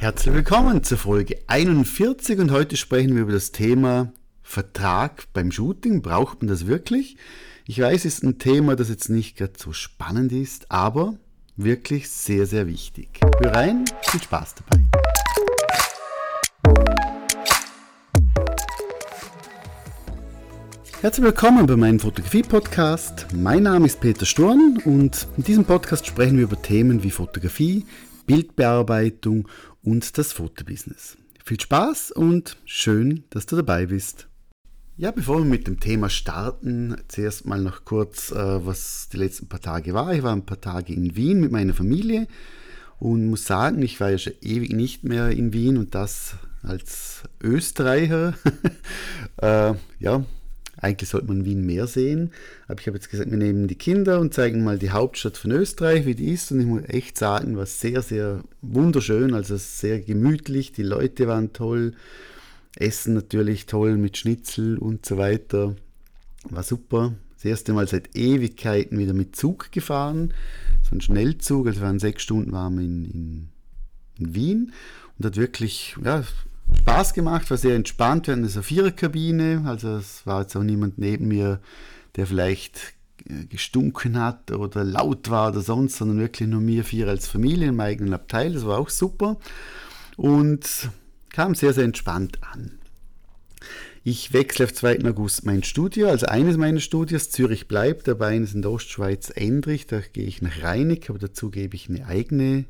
Herzlich willkommen zur Folge 41 und heute sprechen wir über das Thema Vertrag beim Shooting. Braucht man das wirklich? Ich weiß, es ist ein Thema, das jetzt nicht gerade so spannend ist, aber wirklich sehr, sehr wichtig. Hör rein, viel Spaß dabei. Herzlich willkommen bei meinem Fotografie-Podcast. Mein Name ist Peter Sturm und in diesem Podcast sprechen wir über Themen wie Fotografie, Bildbearbeitung und das Fotobusiness. Viel Spaß und schön, dass du dabei bist. Ja, bevor wir mit dem Thema starten, zuerst mal noch kurz, äh, was die letzten paar Tage war. Ich war ein paar Tage in Wien mit meiner Familie und muss sagen, ich war ja schon ewig nicht mehr in Wien und das als Österreicher. äh, ja, eigentlich sollte man Wien mehr sehen. Aber ich habe jetzt gesagt, wir nehmen die Kinder und zeigen mal die Hauptstadt von Österreich, wie die ist. Und ich muss echt sagen, war sehr, sehr wunderschön, also sehr gemütlich. Die Leute waren toll. Essen natürlich toll mit Schnitzel und so weiter. War super. Das erste Mal seit Ewigkeiten wieder mit Zug gefahren. So ein Schnellzug, also waren sechs Stunden wir in, in, in Wien und hat wirklich, ja, Spaß gemacht, war sehr entspannt. Wir hatten eine Viererkabine, also es war jetzt auch niemand neben mir, der vielleicht äh, gestunken hat oder laut war oder sonst, sondern wirklich nur mir vier als Familie im eigenen Abteil. Das war auch super und kam sehr, sehr entspannt an. Ich wechsle auf 2. August mein Studio, also eines meiner Studios, Zürich bleibt, dabei eines in der Ostschweiz Endrich, da gehe ich nach Reinig, aber dazu gebe ich eine eigene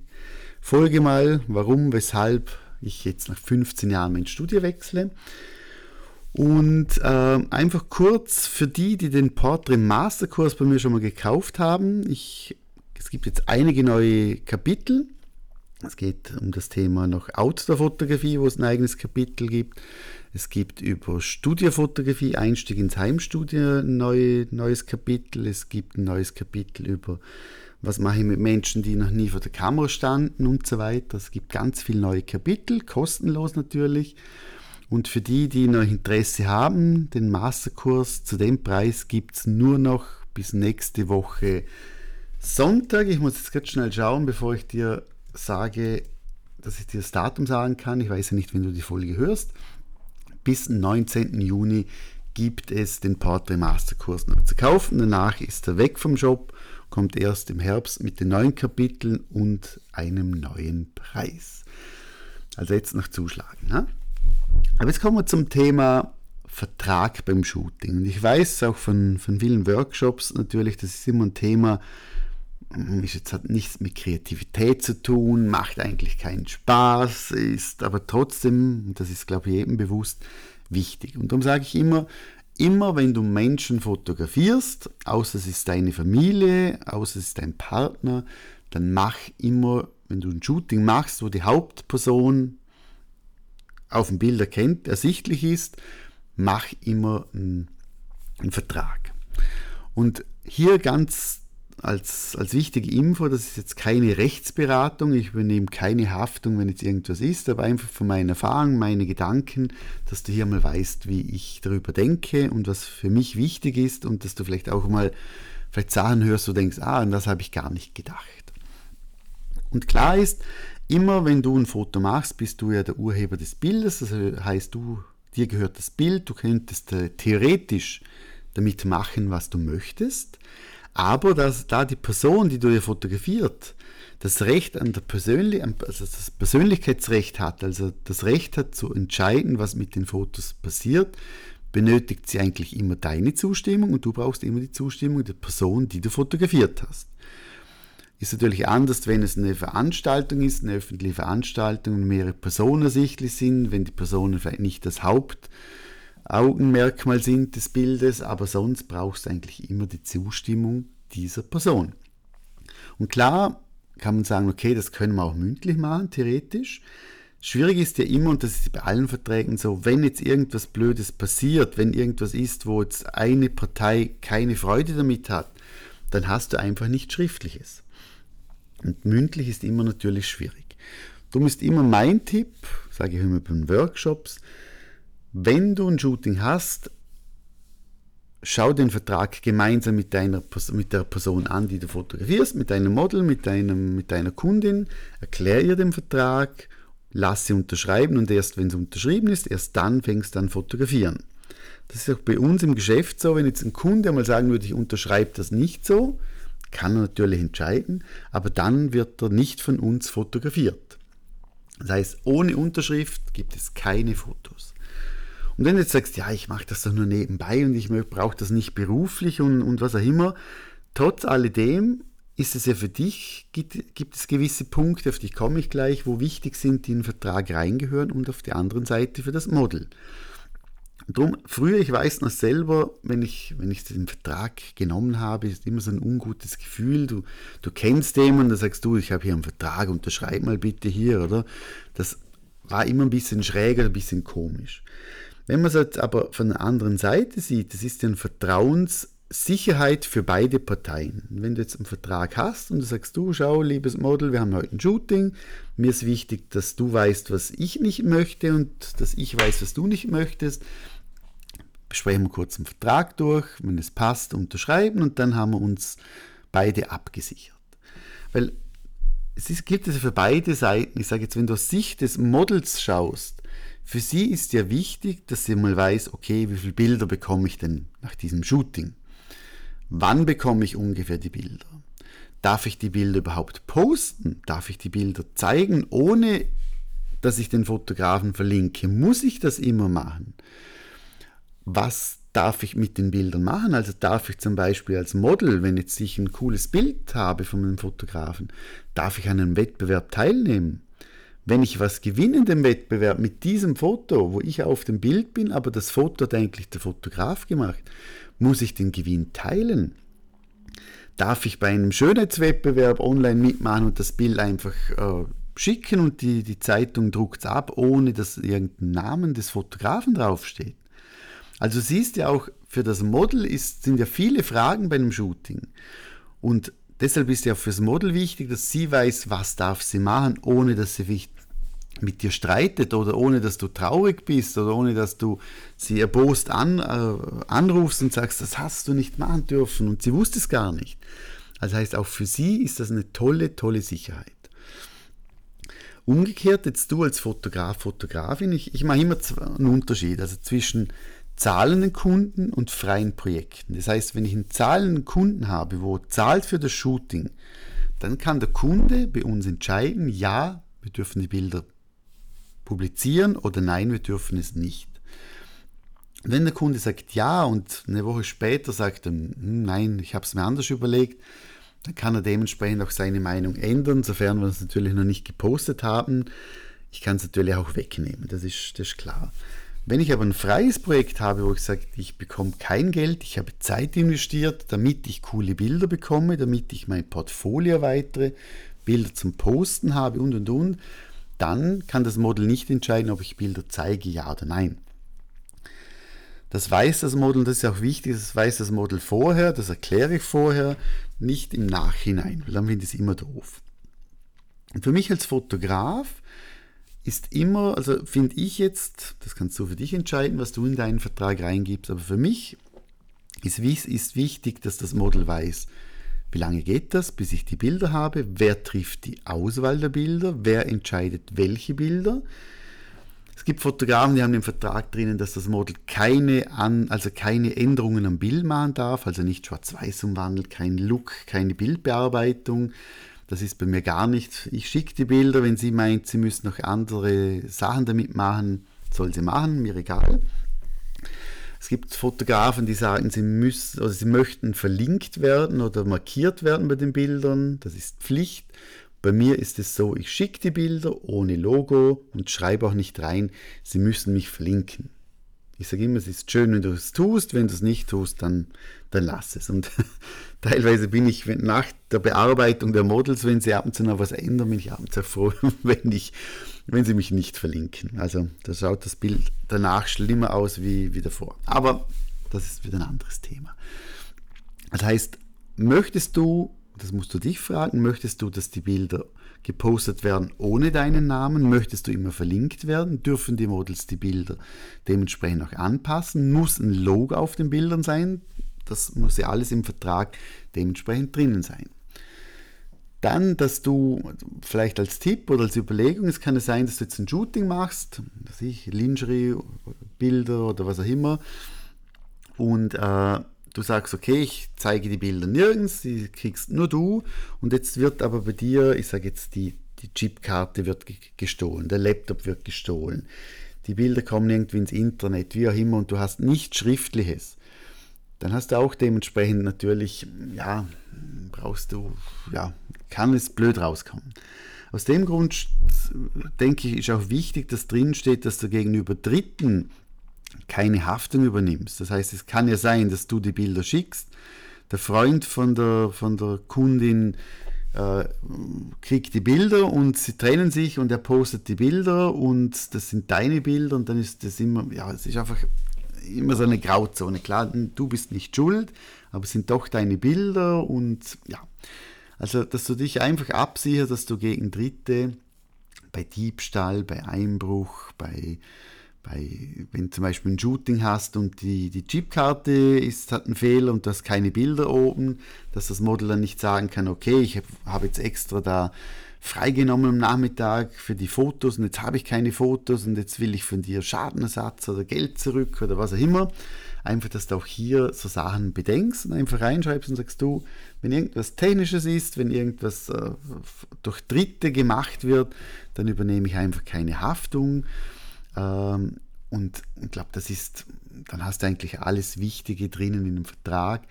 Folge mal, warum, weshalb, ich jetzt nach 15 Jahren mein Studio wechsle. Und äh, einfach kurz für die, die den Portrait Masterkurs bei mir schon mal gekauft haben. Ich, es gibt jetzt einige neue Kapitel. Es geht um das Thema noch Outdoor-Fotografie, wo es ein eigenes Kapitel gibt. Es gibt über Studiofotografie, Einstieg ins Heimstudio ein neue, neues Kapitel. Es gibt ein neues Kapitel über was mache ich mit Menschen, die noch nie vor der Kamera standen und so weiter. Es gibt ganz viele neue Kapitel, kostenlos natürlich. Und für die, die noch Interesse haben, den Masterkurs zu dem Preis gibt es nur noch bis nächste Woche Sonntag. Ich muss jetzt ganz schnell schauen, bevor ich dir sage, dass ich dir das Datum sagen kann. Ich weiß ja nicht, wenn du die Folge hörst. Bis 19. Juni gibt es den Portrait Masterkurs noch zu kaufen. Danach ist er weg vom Shop kommt erst im Herbst mit den neuen Kapiteln und einem neuen Preis. Also jetzt noch zuschlagen. Ne? Aber jetzt kommen wir zum Thema Vertrag beim Shooting. Und ich weiß auch von, von vielen Workshops natürlich, das ist immer ein Thema, hm, ist jetzt hat nichts mit Kreativität zu tun, macht eigentlich keinen Spaß, ist aber trotzdem, das ist glaube ich jedem bewusst, wichtig. Und darum sage ich immer, immer wenn du Menschen fotografierst, außer es ist deine Familie, außer es ist dein Partner, dann mach immer, wenn du ein Shooting machst, wo die Hauptperson auf dem Bild erkennt, ersichtlich ist, mach immer einen, einen Vertrag. Und hier ganz als, als wichtige Info, das ist jetzt keine Rechtsberatung, ich übernehme keine Haftung, wenn jetzt irgendwas ist, aber einfach von meinen Erfahrungen, meine Gedanken, dass du hier mal weißt, wie ich darüber denke und was für mich wichtig ist und dass du vielleicht auch mal vielleicht Sachen hörst, wo du denkst, ah, an das habe ich gar nicht gedacht. Und klar ist, immer wenn du ein Foto machst, bist du ja der Urheber des Bildes, das heißt, du, dir gehört das Bild, du könntest äh, theoretisch damit machen, was du möchtest. Aber dass da die Person, die du dir fotografiert, das Recht an der Persönlich also das Persönlichkeitsrecht hat, also das Recht hat zu entscheiden, was mit den Fotos passiert, benötigt sie eigentlich immer deine Zustimmung und du brauchst immer die Zustimmung der Person, die du fotografiert hast. Ist natürlich anders, wenn es eine Veranstaltung ist, eine öffentliche Veranstaltung und mehrere Personen ersichtlich sind, wenn die Personen vielleicht nicht das Haupt Augenmerkmal sind des Bildes, aber sonst brauchst du eigentlich immer die Zustimmung dieser Person. Und klar kann man sagen, okay, das können wir auch mündlich machen, theoretisch. Schwierig ist ja immer, und das ist bei allen Verträgen so, wenn jetzt irgendwas Blödes passiert, wenn irgendwas ist, wo jetzt eine Partei keine Freude damit hat, dann hast du einfach nicht Schriftliches. Und mündlich ist immer natürlich schwierig. Darum ist immer mein Tipp, sage ich immer bei Workshops, wenn du ein Shooting hast, schau den Vertrag gemeinsam mit, deiner, mit der Person an, die du fotografierst, mit deinem Model, mit, deinem, mit deiner Kundin, erklär ihr den Vertrag lasse unterschreiben und erst wenn es unterschrieben ist, erst dann fängst du an fotografieren. Das ist auch bei uns im Geschäft so, wenn jetzt ein Kunde mal sagen würde, ich unterschreibe das nicht so, kann er natürlich entscheiden, aber dann wird er nicht von uns fotografiert. Das heißt, ohne Unterschrift gibt es keine Fotos. Und wenn du jetzt sagst, ja, ich mache das doch nur nebenbei und ich brauche das nicht beruflich und, und was auch immer, trotz alledem ist es ja für dich, gibt, gibt es gewisse Punkte, auf die komme ich gleich, wo wichtig sind, die in den Vertrag reingehören und auf der anderen Seite für das Model. Drum, früher, ich weiß noch selber, wenn ich, wenn ich den Vertrag genommen habe, ist immer so ein ungutes Gefühl. Du, du kennst den und dann sagst du, ich habe hier einen Vertrag, unterschreib mal bitte hier, oder? Das war immer ein bisschen schräger, ein bisschen komisch. Wenn man es jetzt aber von der anderen Seite sieht, das ist ja ein Vertrauenssicherheit für beide Parteien. Wenn du jetzt einen Vertrag hast und du sagst, du, schau, liebes Model, wir haben heute ein Shooting, mir ist wichtig, dass du weißt, was ich nicht möchte und dass ich weiß, was du nicht möchtest, besprechen wir kurz einen Vertrag durch, wenn es passt, unterschreiben und dann haben wir uns beide abgesichert. Weil es ist, gibt es für beide Seiten, ich sage jetzt, wenn du aus Sicht des Models schaust, für sie ist ja wichtig, dass sie mal weiß, okay, wie viele Bilder bekomme ich denn nach diesem Shooting? Wann bekomme ich ungefähr die Bilder? Darf ich die Bilder überhaupt posten? Darf ich die Bilder zeigen, ohne dass ich den Fotografen verlinke? Muss ich das immer machen? was darf ich mit den Bildern machen? Also darf ich zum Beispiel als Model, wenn jetzt ich ein cooles Bild habe von einem Fotografen, darf ich an einem Wettbewerb teilnehmen? Wenn ich was gewinne in dem Wettbewerb mit diesem Foto, wo ich auf dem Bild bin, aber das Foto hat eigentlich der Fotograf gemacht, muss ich den Gewinn teilen? Darf ich bei einem Schönheitswettbewerb online mitmachen und das Bild einfach äh, schicken und die, die Zeitung druckt es ab, ohne dass irgendein Namen des Fotografen draufsteht? Also siehst ja auch, für das Model ist, sind ja viele Fragen bei einem Shooting. Und deshalb ist ja fürs Model wichtig, dass sie weiß, was darf sie machen, ohne dass sie mit dir streitet oder ohne dass du traurig bist oder ohne dass du sie erbost an, äh, anrufst und sagst, das hast du nicht machen dürfen und sie wusste es gar nicht. Also heißt auch für sie ist das eine tolle, tolle Sicherheit. Umgekehrt, jetzt du als Fotograf, Fotografin, ich, ich mache immer einen Unterschied, also zwischen zahlenden Kunden und freien Projekten. Das heißt, wenn ich einen zahlenden Kunden habe, wo zahlt für das Shooting, dann kann der Kunde bei uns entscheiden, ja, wir dürfen die Bilder publizieren oder nein, wir dürfen es nicht. Wenn der Kunde sagt ja und eine Woche später sagt er, hm, nein, ich habe es mir anders überlegt, dann kann er dementsprechend auch seine Meinung ändern, sofern wir es natürlich noch nicht gepostet haben. Ich kann es natürlich auch wegnehmen, das ist, das ist klar. Wenn ich aber ein freies Projekt habe, wo ich sage, ich bekomme kein Geld, ich habe Zeit investiert, damit ich coole Bilder bekomme, damit ich mein Portfolio erweitere, Bilder zum Posten habe und und und, dann kann das Model nicht entscheiden, ob ich Bilder zeige, ja oder nein. Das weiß das Model, das ist auch wichtig, das weiß das Model vorher, das erkläre ich vorher, nicht im Nachhinein, weil dann finde ich es immer doof. Und für mich als Fotograf ist immer, also finde ich jetzt, das kannst du für dich entscheiden, was du in deinen Vertrag reingibst, aber für mich ist, ist wichtig, dass das Model weiß, wie lange geht das, bis ich die Bilder habe, wer trifft die Auswahl der Bilder, wer entscheidet welche Bilder. Es gibt Fotografen, die haben im Vertrag drinnen, dass das Model keine, an, also keine Änderungen am Bild machen darf, also nicht schwarz-weiß umwandelt, kein Look, keine Bildbearbeitung, das ist bei mir gar nicht. Ich schicke die Bilder, wenn sie meint, sie müssen noch andere Sachen damit machen, soll sie machen, mir egal. Es gibt Fotografen, die sagen, sie müssen oder sie möchten verlinkt werden oder markiert werden bei den Bildern. Das ist Pflicht. Bei mir ist es so, ich schicke die Bilder ohne Logo und schreibe auch nicht rein, sie müssen mich verlinken. Ich sage immer, es ist schön, wenn du es tust, wenn du es nicht tust, dann, dann lass es. Und teilweise bin ich nach der Bearbeitung der Models, wenn sie ab und zu noch was ändern, bin ich abends sehr froh, wenn, ich, wenn sie mich nicht verlinken. Also da schaut das Bild danach schlimmer aus wie, wie davor. Aber das ist wieder ein anderes Thema. Das heißt, möchtest du, das musst du dich fragen, möchtest du, dass die Bilder gepostet werden ohne deinen Namen? Möchtest du immer verlinkt werden? Dürfen die Models die Bilder dementsprechend auch anpassen? Muss ein Logo auf den Bildern sein? Das muss ja alles im Vertrag dementsprechend drinnen sein. Dann, dass du vielleicht als Tipp oder als Überlegung, es kann sein, dass du jetzt ein Shooting machst, dass ich Lingerie, Bilder oder was auch immer, und äh, du sagst, okay, ich zeige die Bilder nirgends, die kriegst nur du, und jetzt wird aber bei dir, ich sage jetzt, die, die Chipkarte wird gestohlen, der Laptop wird gestohlen, die Bilder kommen irgendwie ins Internet, wie auch immer, und du hast nichts Schriftliches. Dann hast du auch dementsprechend natürlich, ja, brauchst du, ja, kann es blöd rauskommen. Aus dem Grund denke ich, ist auch wichtig, dass drin steht, dass du gegenüber Dritten keine Haftung übernimmst. Das heißt, es kann ja sein, dass du die Bilder schickst, der Freund von der, von der Kundin äh, kriegt die Bilder und sie trennen sich und er postet die Bilder und das sind deine Bilder und dann ist das immer, ja, es ist einfach immer so eine Grauzone. Klar, du bist nicht schuld, aber es sind doch deine Bilder und ja. Also, dass du dich einfach absicherst, dass du gegen Dritte bei Diebstahl, bei Einbruch, bei, bei wenn zum Beispiel ein Shooting hast und die, die Chipkarte ist, hat einen Fehler und du hast keine Bilder oben, dass das Model dann nicht sagen kann, okay, ich habe hab jetzt extra da freigenommen am Nachmittag für die Fotos und jetzt habe ich keine Fotos und jetzt will ich von dir Schadenersatz oder Geld zurück oder was auch immer. Einfach, dass du auch hier so Sachen bedenkst und einfach reinschreibst und sagst du, wenn irgendwas Technisches ist, wenn irgendwas äh, durch Dritte gemacht wird, dann übernehme ich einfach keine Haftung. Ähm, und ich glaube, das ist, dann hast du eigentlich alles Wichtige drinnen in dem Vertrag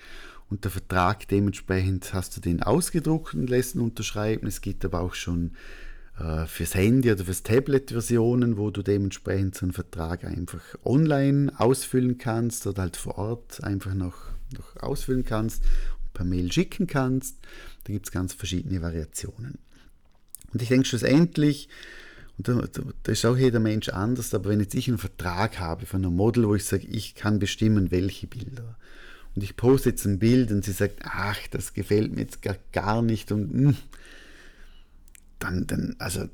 und der Vertrag dementsprechend hast du den ausgedruckt und lässt ihn unterschreiben. Es gibt aber auch schon äh, fürs Handy oder fürs Tablet Versionen, wo du dementsprechend so einen Vertrag einfach online ausfüllen kannst oder halt vor Ort einfach noch, noch ausfüllen kannst und per Mail schicken kannst. Da gibt es ganz verschiedene Variationen. Und ich denke schlussendlich, und da, da, ist auch jeder Mensch anders, aber wenn jetzt ich einen Vertrag habe von einem Model, wo ich sage, ich kann bestimmen, welche Bilder, und ich poste jetzt ein Bild und sie sagt, ach, das gefällt mir jetzt gar, gar nicht und hm, dann, dann, also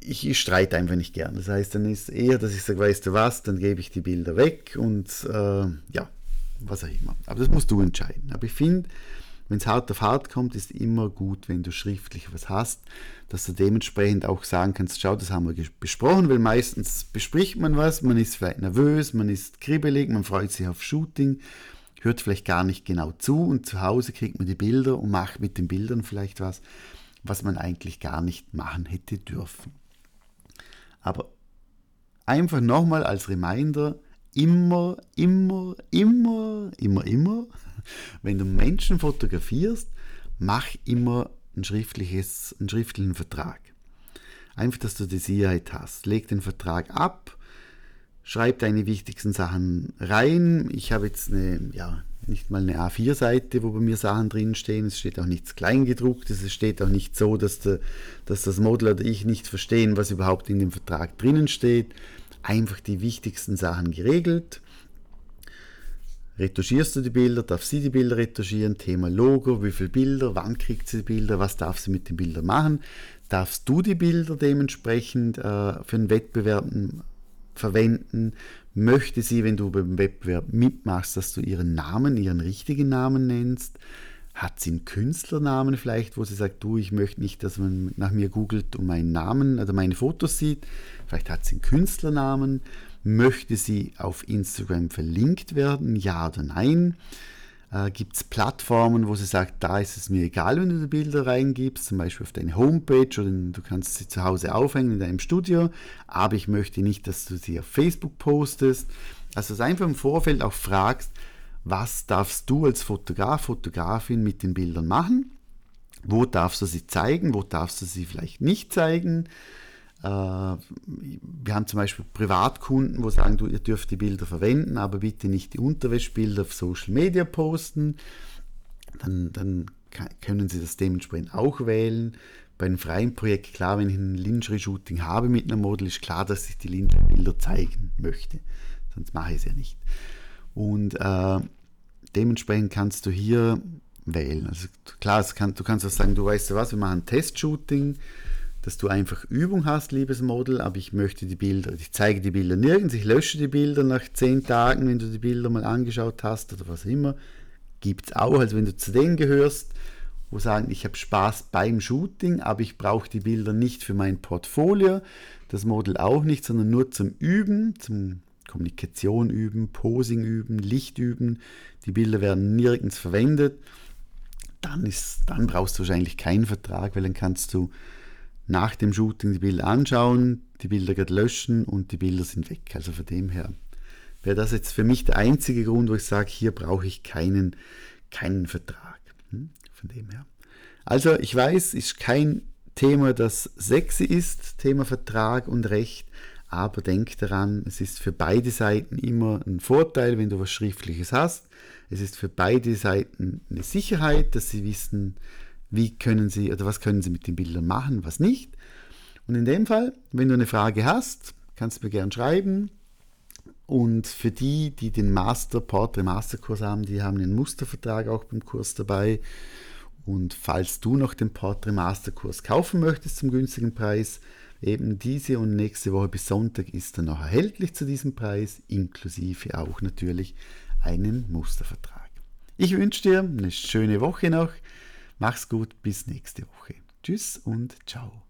ich, ich, streite einfach nicht gern. Das heißt, dann ist eher, dass ich sage, weißt du was, dann gebe ich die Bilder weg und äh, ja, was auch immer. Aber das musst du entscheiden. Aber ich finde, wenn es hart auf hart kommt, ist immer gut, wenn du schriftlich was hast, dass du dementsprechend auch sagen kannst, schau, das haben wir besprochen, weil meistens bespricht man was, man ist vielleicht nervös, man ist kribbelig, man freut sich auf Shooting, hört vielleicht gar nicht genau zu und zu Hause kriegt man die Bilder und macht mit den Bildern vielleicht was, was man eigentlich gar nicht machen hätte dürfen. Aber einfach nochmal als Reminder, immer, immer, immer, immer, immer, wenn du Menschen fotografierst, mach immer ein schriftliches, einen schriftlichen Vertrag. Einfach, dass du die Sicherheit hast. Leg den Vertrag ab, schreib deine wichtigsten Sachen rein. Ich habe jetzt eine, ja, nicht mal eine A4-Seite, wo bei mir Sachen drinstehen. Es steht auch nichts Kleingedrucktes. Es steht auch nicht so, dass, der, dass das Model oder ich nicht verstehen, was überhaupt in dem Vertrag drinnen steht einfach die wichtigsten Sachen geregelt. Retuschierst du die Bilder, darf sie die Bilder retuschieren, Thema Logo, wie viele Bilder, wann kriegt sie die Bilder, was darf sie mit den Bildern machen, darfst du die Bilder dementsprechend äh, für einen Wettbewerb verwenden, möchte sie, wenn du beim Wettbewerb mitmachst, dass du ihren Namen, ihren richtigen Namen nennst, hat sie einen Künstlernamen vielleicht, wo sie sagt, du, ich möchte nicht, dass man nach mir googelt und meinen Namen oder meine Fotos sieht. Vielleicht hat sie einen Künstlernamen. Möchte sie auf Instagram verlinkt werden? Ja oder nein? Äh, Gibt es Plattformen, wo sie sagt, da ist es mir egal, wenn du die Bilder reingibst, zum Beispiel auf deine Homepage oder du kannst sie zu Hause aufhängen in deinem Studio, aber ich möchte nicht, dass du sie auf Facebook postest. Also dass du einfach im Vorfeld auch fragst, was darfst du als Fotograf, Fotografin mit den Bildern machen? Wo darfst du sie zeigen? Wo darfst du sie vielleicht nicht zeigen? Äh, wir haben zum Beispiel Privatkunden, wo sagen, du, ihr dürft die Bilder verwenden, aber bitte nicht die Unterwäschbilder auf Social Media posten. Dann, dann können Sie das dementsprechend auch wählen. Bei einem freien Projekt, klar, wenn ich ein Lingerie-Shooting habe mit einem Model, ist klar, dass ich die Lingerie-Bilder zeigen möchte. Sonst mache ich es ja nicht. Und äh, dementsprechend kannst du hier wählen. Also klar, kann, du kannst auch sagen, du weißt ja was, wir machen ein Testshooting, dass du einfach Übung hast, liebes Model, aber ich möchte die Bilder, ich zeige die Bilder nirgends, ich lösche die Bilder nach zehn Tagen, wenn du die Bilder mal angeschaut hast oder was immer. Gibt es auch, also wenn du zu denen gehörst wo sagen, ich habe Spaß beim Shooting, aber ich brauche die Bilder nicht für mein Portfolio, das Model auch nicht, sondern nur zum Üben, zum Kommunikation üben, Posing üben, Licht üben. Die Bilder werden nirgends verwendet. Dann, ist, dann brauchst du wahrscheinlich keinen Vertrag, weil dann kannst du nach dem Shooting die Bilder anschauen, die Bilder löschen und die Bilder sind weg. Also von dem her wäre das jetzt für mich der einzige Grund, wo ich sage, hier brauche ich keinen, keinen Vertrag. Hm? Von dem her. Also ich weiß, ist kein Thema, das sexy ist, Thema Vertrag und Recht, aber denk daran, es ist für beide Seiten immer ein Vorteil, wenn du was Schriftliches hast. Es ist für beide Seiten eine Sicherheit, dass sie wissen, wie können sie oder was können sie mit den Bildern machen, was nicht. Und in dem Fall, wenn du eine Frage hast, kannst du mir gerne schreiben. Und für die, die den Master Portrait Masterkurs haben, die haben einen Mustervertrag auch beim Kurs dabei. Und falls du noch den Portrait Masterkurs kaufen möchtest zum günstigen Preis, eben diese und nächste Woche bis Sonntag ist er noch erhältlich zu diesem Preis, inklusive auch natürlich einen Mustervertrag. Ich wünsche dir eine schöne Woche noch. Mach's gut, bis nächste Woche. Tschüss und ciao.